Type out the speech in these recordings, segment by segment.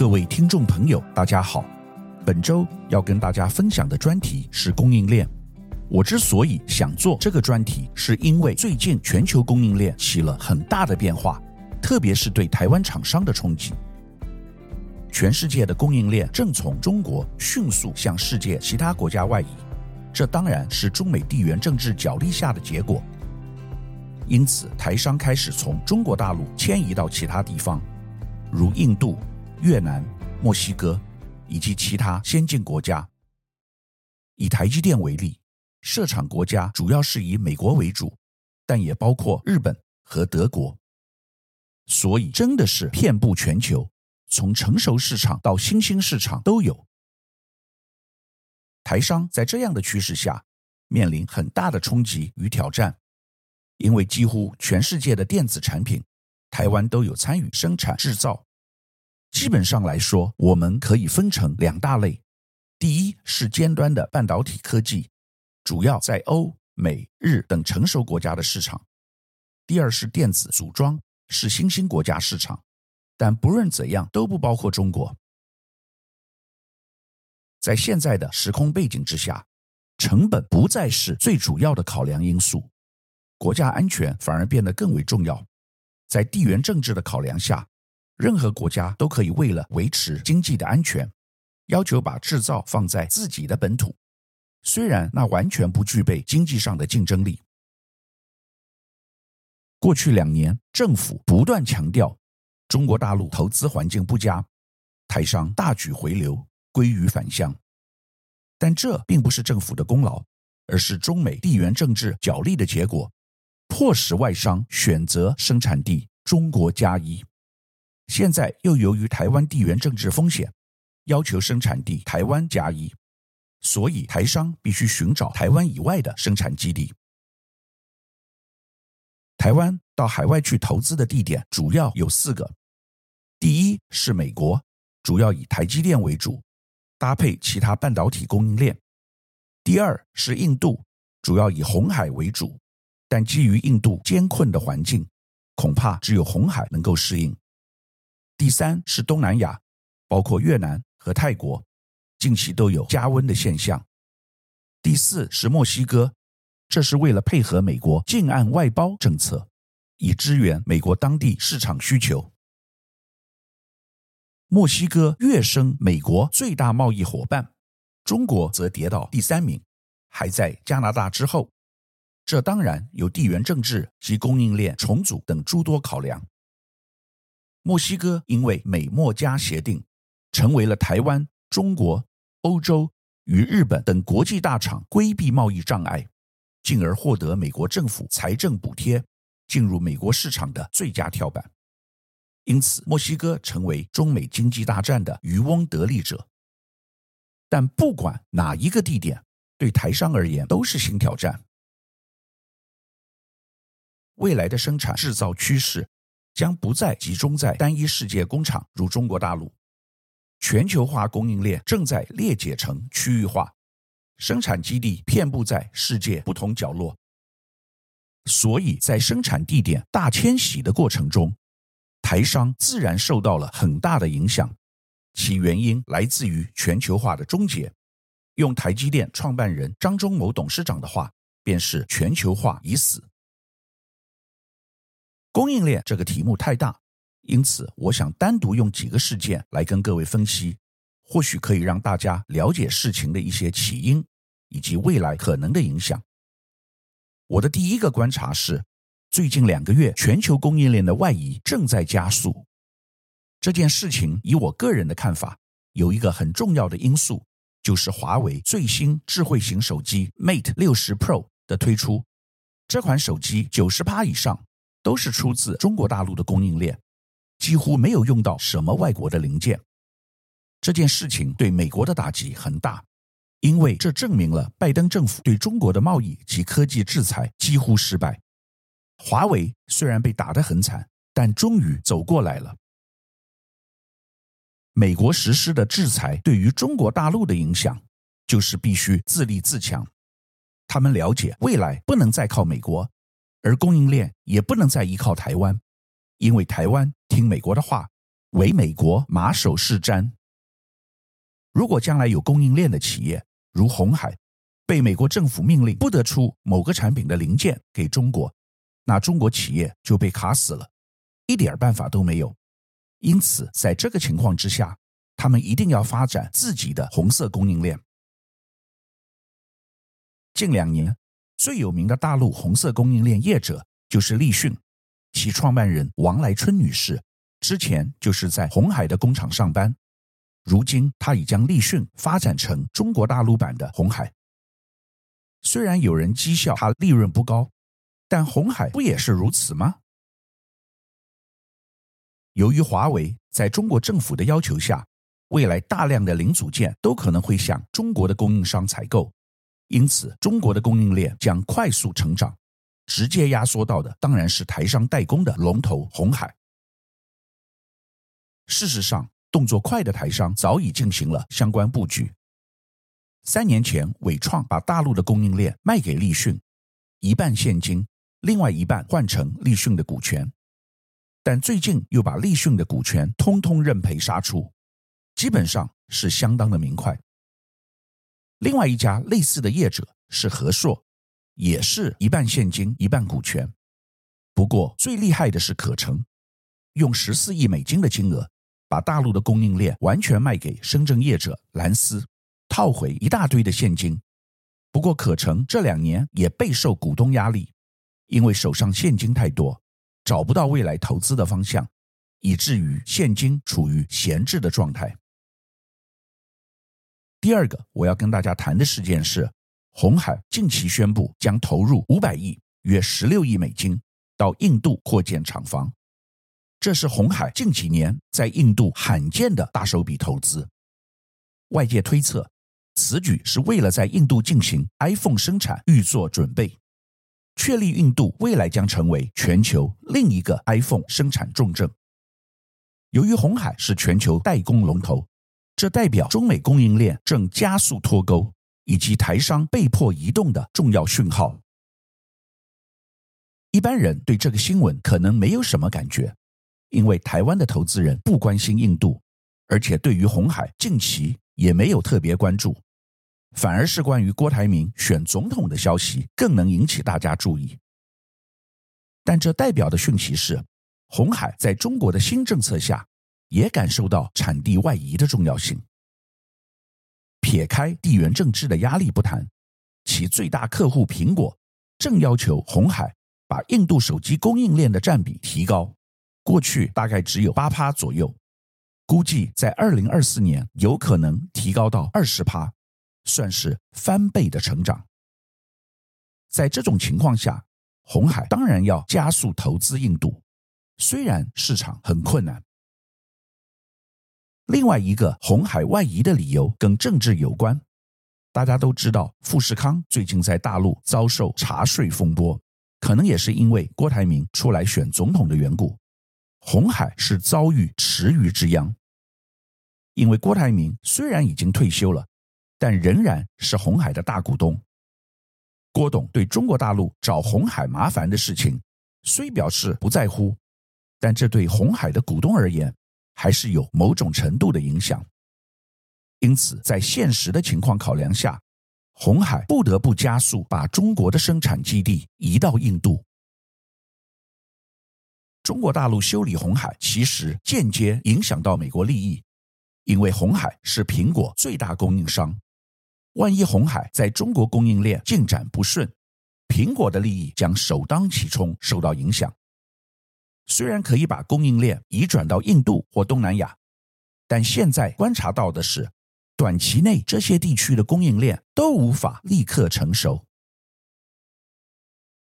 各位听众朋友，大家好。本周要跟大家分享的专题是供应链。我之所以想做这个专题，是因为最近全球供应链起了很大的变化，特别是对台湾厂商的冲击。全世界的供应链正从中国迅速向世界其他国家外移，这当然是中美地缘政治角力下的结果。因此，台商开始从中国大陆迁移到其他地方，如印度。越南、墨西哥以及其他先进国家。以台积电为例，设厂国家主要是以美国为主，但也包括日本和德国。所以真的是遍布全球，从成熟市场到新兴市场都有。台商在这样的趋势下，面临很大的冲击与挑战，因为几乎全世界的电子产品，台湾都有参与生产制造。基本上来说，我们可以分成两大类：第一是尖端的半导体科技，主要在欧美日等成熟国家的市场；第二是电子组装，是新兴国家市场。但不论怎样，都不包括中国。在现在的时空背景之下，成本不再是最主要的考量因素，国家安全反而变得更为重要。在地缘政治的考量下，任何国家都可以为了维持经济的安全，要求把制造放在自己的本土，虽然那完全不具备经济上的竞争力。过去两年，政府不断强调中国大陆投资环境不佳，台商大举回流，归于返乡。但这并不是政府的功劳，而是中美地缘政治角力的结果，迫使外商选择生产地中国加一。现在又由于台湾地缘政治风险，要求生产地台湾加一，所以台商必须寻找台湾以外的生产基地。台湾到海外去投资的地点主要有四个：第一是美国，主要以台积电为主，搭配其他半导体供应链；第二是印度，主要以红海为主，但基于印度艰困的环境，恐怕只有红海能够适应。第三是东南亚，包括越南和泰国，近期都有加温的现象。第四是墨西哥，这是为了配合美国近岸外包政策，以支援美国当地市场需求。墨西哥跃升美国最大贸易伙伴，中国则跌到第三名，还在加拿大之后。这当然有地缘政治及供应链重组等诸多考量。墨西哥因为美墨加协定，成为了台湾、中国、欧洲与日本等国际大厂规避贸易障碍，进而获得美国政府财政补贴，进入美国市场的最佳跳板。因此，墨西哥成为中美经济大战的渔翁得利者。但不管哪一个地点，对台商而言都是新挑战。未来的生产制造趋势。将不再集中在单一世界工厂，如中国大陆。全球化供应链正在裂解成区域化，生产基地遍布在世界不同角落。所以在生产地点大迁徙的过程中，台商自然受到了很大的影响。其原因来自于全球化的终结。用台积电创办人张忠谋董事长的话，便是全球化已死。供应链这个题目太大，因此我想单独用几个事件来跟各位分析，或许可以让大家了解事情的一些起因以及未来可能的影响。我的第一个观察是，最近两个月全球供应链的外移正在加速。这件事情以我个人的看法，有一个很重要的因素，就是华为最新智慧型手机 Mate 60 Pro 的推出，这款手机九十趴以上。都是出自中国大陆的供应链，几乎没有用到什么外国的零件。这件事情对美国的打击很大，因为这证明了拜登政府对中国的贸易及科技制裁几乎失败。华为虽然被打得很惨，但终于走过来了。美国实施的制裁对于中国大陆的影响，就是必须自立自强。他们了解未来不能再靠美国。而供应链也不能再依靠台湾，因为台湾听美国的话，唯美国马首是瞻。如果将来有供应链的企业，如红海，被美国政府命令不得出某个产品的零件给中国，那中国企业就被卡死了，一点办法都没有。因此，在这个情况之下，他们一定要发展自己的红色供应链。近两年最有名的大陆红色供应链业者就是立讯，其创办人王来春女士之前就是在红海的工厂上班。如今，她已将立讯发展成中国大陆版的红海。虽然有人讥笑他利润不高，但红海不也是如此吗？由于华为在中国政府的要求下，未来大量的零组件都可能会向中国的供应商采购，因此中国的供应链将快速成长，直接压缩到的当然是台商代工的龙头红海。事实上，动作快的台商早已进行了相关布局。三年前，伟创把大陆的供应链卖给立讯，一半现金，另外一半换成立讯的股权。但最近又把立讯的股权通通认赔杀出，基本上是相当的明快。另外一家类似的业者是和硕，也是一半现金，一半股权。不过最厉害的是可成，用十四亿美金的金额。把大陆的供应链完全卖给深圳业者蓝思，套回一大堆的现金。不过可成这两年也备受股东压力，因为手上现金太多，找不到未来投资的方向，以至于现金处于闲置的状态。第二个我要跟大家谈的事件是，鸿海近期宣布将投入五百亿（约十六亿美金）到印度扩建厂房。这是鸿海近几年在印度罕见的大手笔投资。外界推测，此举是为了在印度进行 iPhone 生产预做准备，确立印度未来将成为全球另一个 iPhone 生产重镇。由于红海是全球代工龙头，这代表中美供应链正加速脱钩，以及台商被迫移动的重要讯号。一般人对这个新闻可能没有什么感觉。因为台湾的投资人不关心印度，而且对于红海近期也没有特别关注，反而是关于郭台铭选总统的消息更能引起大家注意。但这代表的讯息是，红海在中国的新政策下也感受到产地外移的重要性。撇开地缘政治的压力不谈，其最大客户苹果正要求鸿海把印度手机供应链的占比提高。过去大概只有八趴左右，估计在二零二四年有可能提高到二十趴，算是翻倍的成长。在这种情况下，鸿海当然要加速投资印度，虽然市场很困难。另外一个红海外移的理由跟政治有关，大家都知道富士康最近在大陆遭受查税风波，可能也是因为郭台铭出来选总统的缘故。红海是遭遇池鱼之殃，因为郭台铭虽然已经退休了，但仍然是红海的大股东。郭董对中国大陆找红海麻烦的事情，虽表示不在乎，但这对红海的股东而言，还是有某种程度的影响。因此，在现实的情况考量下，红海不得不加速把中国的生产基地移到印度。中国大陆修理红海，其实间接影响到美国利益，因为红海是苹果最大供应商。万一红海在中国供应链进展不顺，苹果的利益将首当其冲受到影响。虽然可以把供应链移转到印度或东南亚，但现在观察到的是，短期内这些地区的供应链都无法立刻成熟。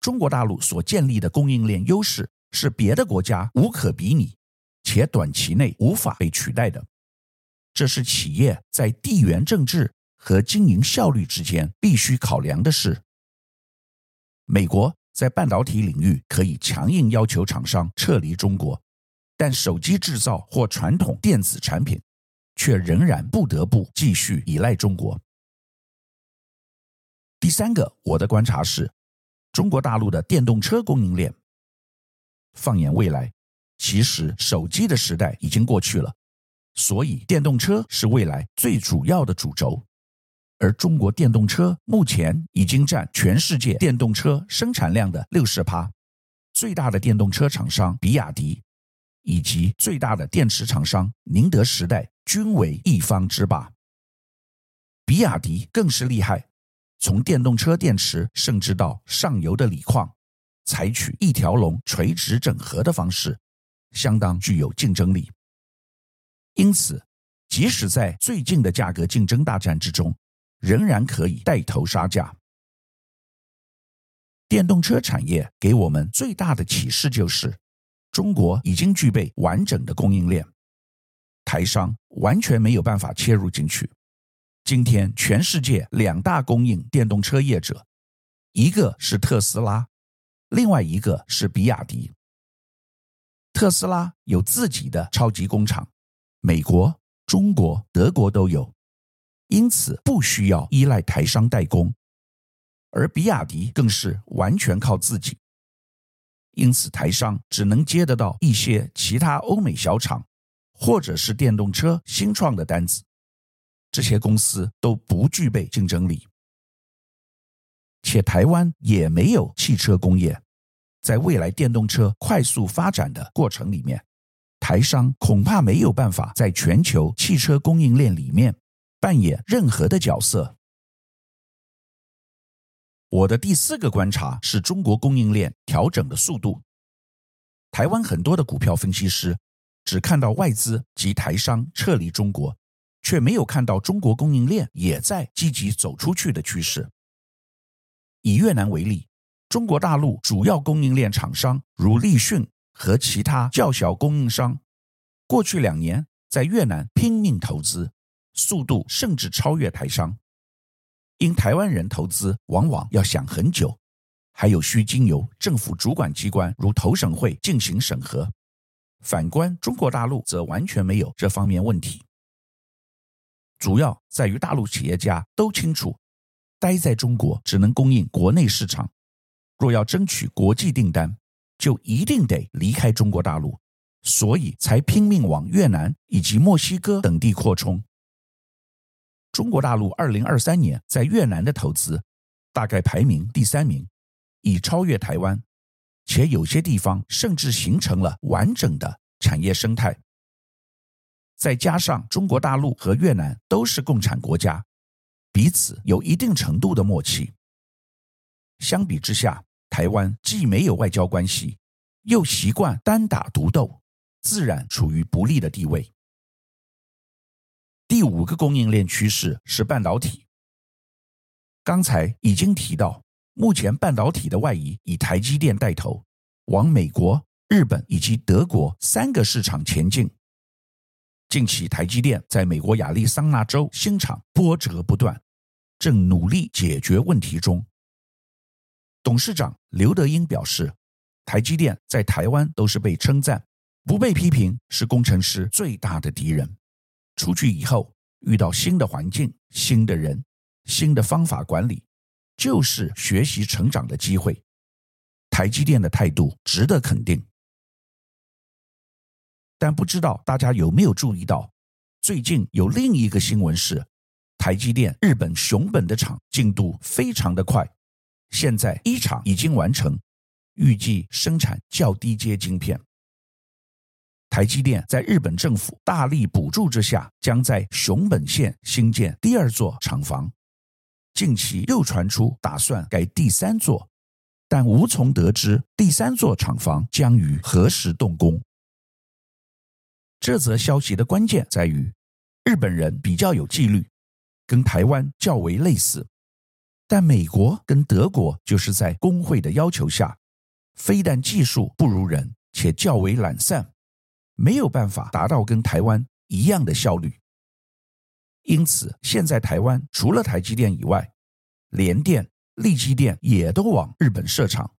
中国大陆所建立的供应链优势。是别的国家无可比拟，且短期内无法被取代的。这是企业在地缘政治和经营效率之间必须考量的事。美国在半导体领域可以强硬要求厂商撤离中国，但手机制造或传统电子产品却仍然不得不继续依赖中国。第三个，我的观察是，中国大陆的电动车供应链。放眼未来，其实手机的时代已经过去了，所以电动车是未来最主要的主轴。而中国电动车目前已经占全世界电动车生产量的六十趴，最大的电动车厂商比亚迪，以及最大的电池厂商宁德时代均为一方之霸。比亚迪更是厉害，从电动车电池甚至到上游的锂矿，采取一条龙垂直整合的方式，相当具有竞争力。因此，即使在最近的价格竞争大战之中，仍然可以带头杀价。电动车产业给我们最大的启示就是，中国已经具备完整的供应链，台商完全没有办法切入进去。今天，全世界两大供应电动车业者，一个是特斯拉，另外一个是比亚迪。特斯拉有自己的超级工厂，美国、中国、德国都有。因此不需要依赖台商代工，而比亚迪更是完全靠自己。因此台商只能接得到一些其他欧美小厂，或者是电动车新创的单子。这些公司都不具备竞争力，且台湾也没有汽车工业。在未来电动车快速发展的过程里面，台商恐怕没有办法在全球汽车供应链里面。扮演任何的角色。我的第四个观察是中国供应链调整的速度。台湾很多的股票分析师只看到外资及台商撤离中国，却没有看到中国供应链也在积极走出去的趋势。以越南为例，中国大陆主要供应链厂商如立讯和其他较小供应商，过去两年在越南拼命投资。速度甚至超越台商，因台湾人投资往往要想很久，还有需经由政府主管机关如投审会进行审核。反观中国大陆则完全没有这方面问题，主要在于大陆企业家都清楚，待在中国只能供应国内市场，若要争取国际订单，就一定得离开中国大陆，所以才拼命往越南以及墨西哥等地扩充。中国大陆二零二三年在越南的投资大概排名第三名，已超越台湾，且有些地方甚至形成了完整的产业生态。再加上中国大陆和越南都是共产国家，彼此有一定程度的默契。相比之下，台湾既没有外交关系，又习惯单打独斗，自然处于不利的地位。第五个供应链趋势是半导体。刚才已经提到，目前半导体的外移以台积电带头，往美国、日本以及德国三个市场前进。近期，台积电在美国亚利桑那州新厂波折不断，正努力解决问题中。董事长刘德英表示，台积电在台湾都是被称赞，不被批评是工程师最大的敌人。出去以后，遇到新的环境、新的人、新的方法管理，就是学习成长的机会。台积电的态度值得肯定，但不知道大家有没有注意到，最近有另一个新闻是，台积电日本熊本的厂进度非常的快，现在一厂已经完成，预计生产较低阶晶片。台积电在日本政府大力补助之下，将在熊本县新建第二座厂房。近期又传出打算盖第三座，但无从得知第三座厂房将于何时动工。这则消息的关键在于，日本人比较有纪律，跟台湾较为类似，但美国跟德国就是在工会的要求下，非但技术不如人，且较为懒散。没有办法达到跟台湾一样的效率，因此现在台湾除了台积电以外，联电、力积电也都往日本设厂。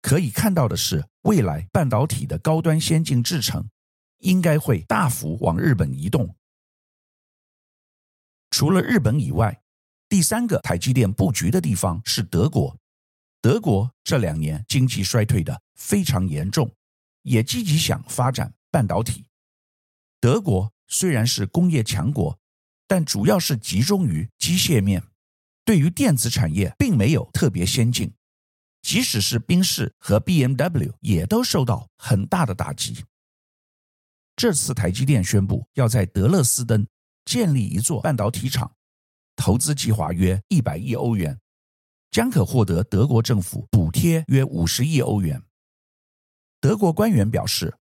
可以看到的是，未来半导体的高端先进制程应该会大幅往日本移动。除了日本以外，第三个台积电布局的地方是德国。德国这两年经济衰退的非常严重。也积极想发展半导体。德国虽然是工业强国，但主要是集中于机械面，对于电子产业并没有特别先进。即使是宾士和 BMW 也都受到很大的打击。这次台积电宣布要在德勒斯登建立一座半导体厂，投资计划约一百亿欧元，将可获得德国政府补贴约五十亿欧元。德国官员表示，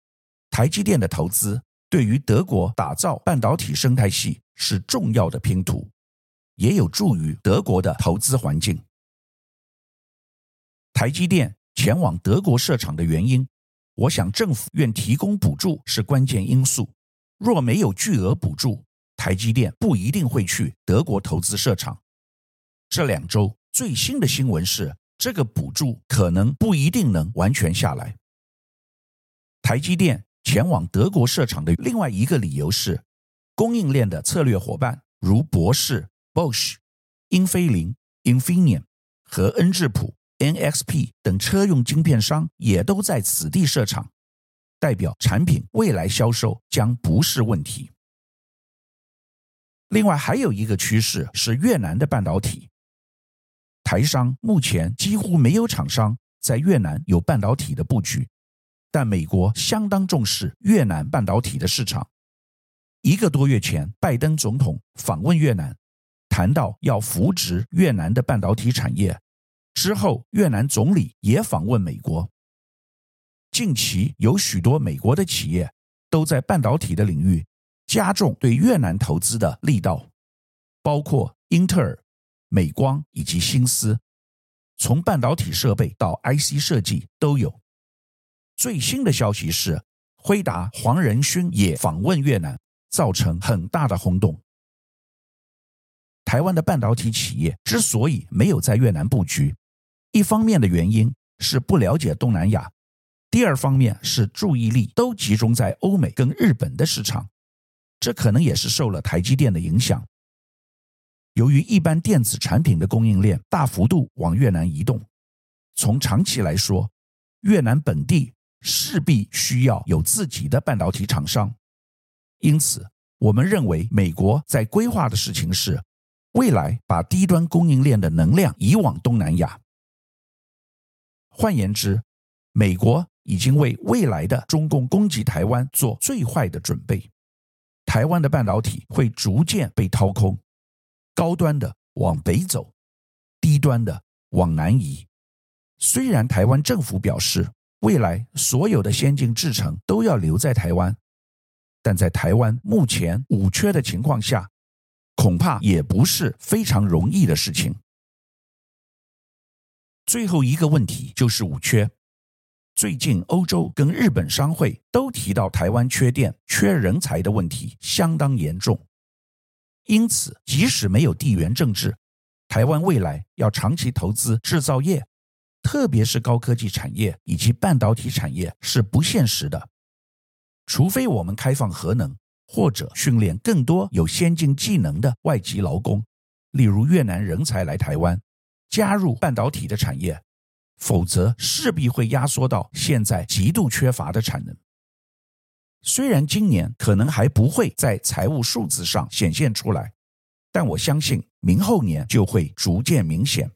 台积电的投资对于德国打造半导体生态系是重要的拼图，也有助于德国的投资环境。台积电前往德国设厂的原因，我想政府愿提供补助是关键因素。若没有巨额补助，台积电不一定会去德国投资设厂。这两周最新的新闻是，这个补助可能不一定能完全下来。台积电前往德国设厂的另外一个理由是，供应链的策略伙伴如博世、Bosch、英飞凌、Infineon 和恩智浦。NXP 等车用晶片商也都在此地设厂，代表产品未来销售将不是问题。另外还有一个趋势是越南的半导体，台商目前几乎没有厂商在越南有半导体的布局，但美国相当重视越南半导体的市场。一个多月前，拜登总统访问越南，谈到要扶植越南的半导体产业。之后，越南总理也访问美国。近期有许多美国的企业都在半导体的领域加重对越南投资的力道，包括英特尔、美光以及新思，从半导体设备到 IC 设计都有。最新的消息是，辉达黄仁勋也访问越南，造成很大的轰动。台湾的半导体企业之所以没有在越南布局，一方面的原因是不了解东南亚，第二方面是注意力都集中在欧美跟日本的市场，这可能也是受了台积电的影响。由于一般电子产品的供应链大幅度往越南移动，从长期来说，越南本地势必需要有自己的半导体厂商。因此，我们认为美国在规划的事情是，未来把低端供应链的能量移往东南亚。换言之，美国已经为未来的中共攻击台湾做最坏的准备。台湾的半导体会逐渐被掏空，高端的往北走，低端的往南移。虽然台湾政府表示未来所有的先进制程都要留在台湾，但在台湾目前五缺的情况下，恐怕也不是非常容易的事情。最后一个问题就是五缺。最近欧洲跟日本商会都提到台湾缺电、缺人才的问题相当严重。因此，即使没有地缘政治，台湾未来要长期投资制造业，特别是高科技产业以及半导体产业是不现实的。除非我们开放核能，或者训练更多有先进技能的外籍劳工，例如越南人才来台湾。加入半导体的产业，否则势必会压缩到现在极度缺乏的产能。虽然今年可能还不会在财务数字上显现出来，但我相信明后年就会逐渐明显。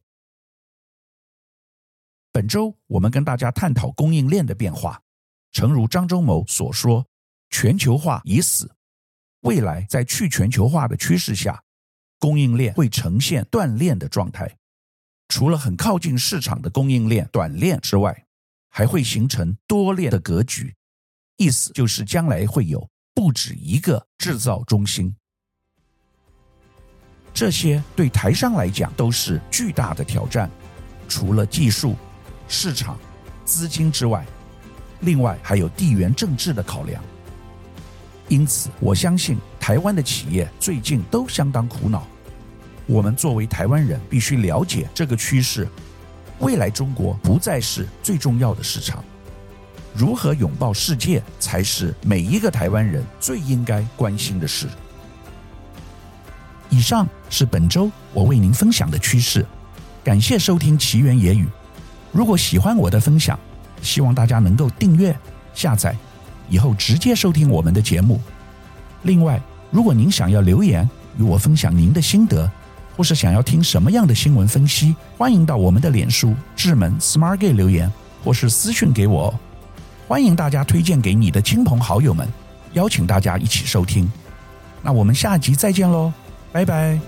本周我们跟大家探讨供应链的变化，诚如张忠谋所说，全球化已死，未来在去全球化的趋势下，供应链会呈现断链的状态。除了很靠近市场的供应链短链之外，还会形成多链的格局，意思就是将来会有不止一个制造中心。这些对台商来讲都是巨大的挑战，除了技术、市场、资金之外，另外还有地缘政治的考量。因此，我相信台湾的企业最近都相当苦恼。我们作为台湾人，必须了解这个趋势。未来中国不再是最重要的市场，如何拥抱世界，才是每一个台湾人最应该关心的事。以上是本周我为您分享的趋势。感谢收听奇缘野语。如果喜欢我的分享，希望大家能够订阅、下载，以后直接收听我们的节目。另外，如果您想要留言与我分享您的心得，或是想要听什么样的新闻分析，欢迎到我们的脸书智门 SmartGay 留言，或是私讯给我。欢迎大家推荐给你的亲朋好友们，邀请大家一起收听。那我们下集再见喽，拜拜。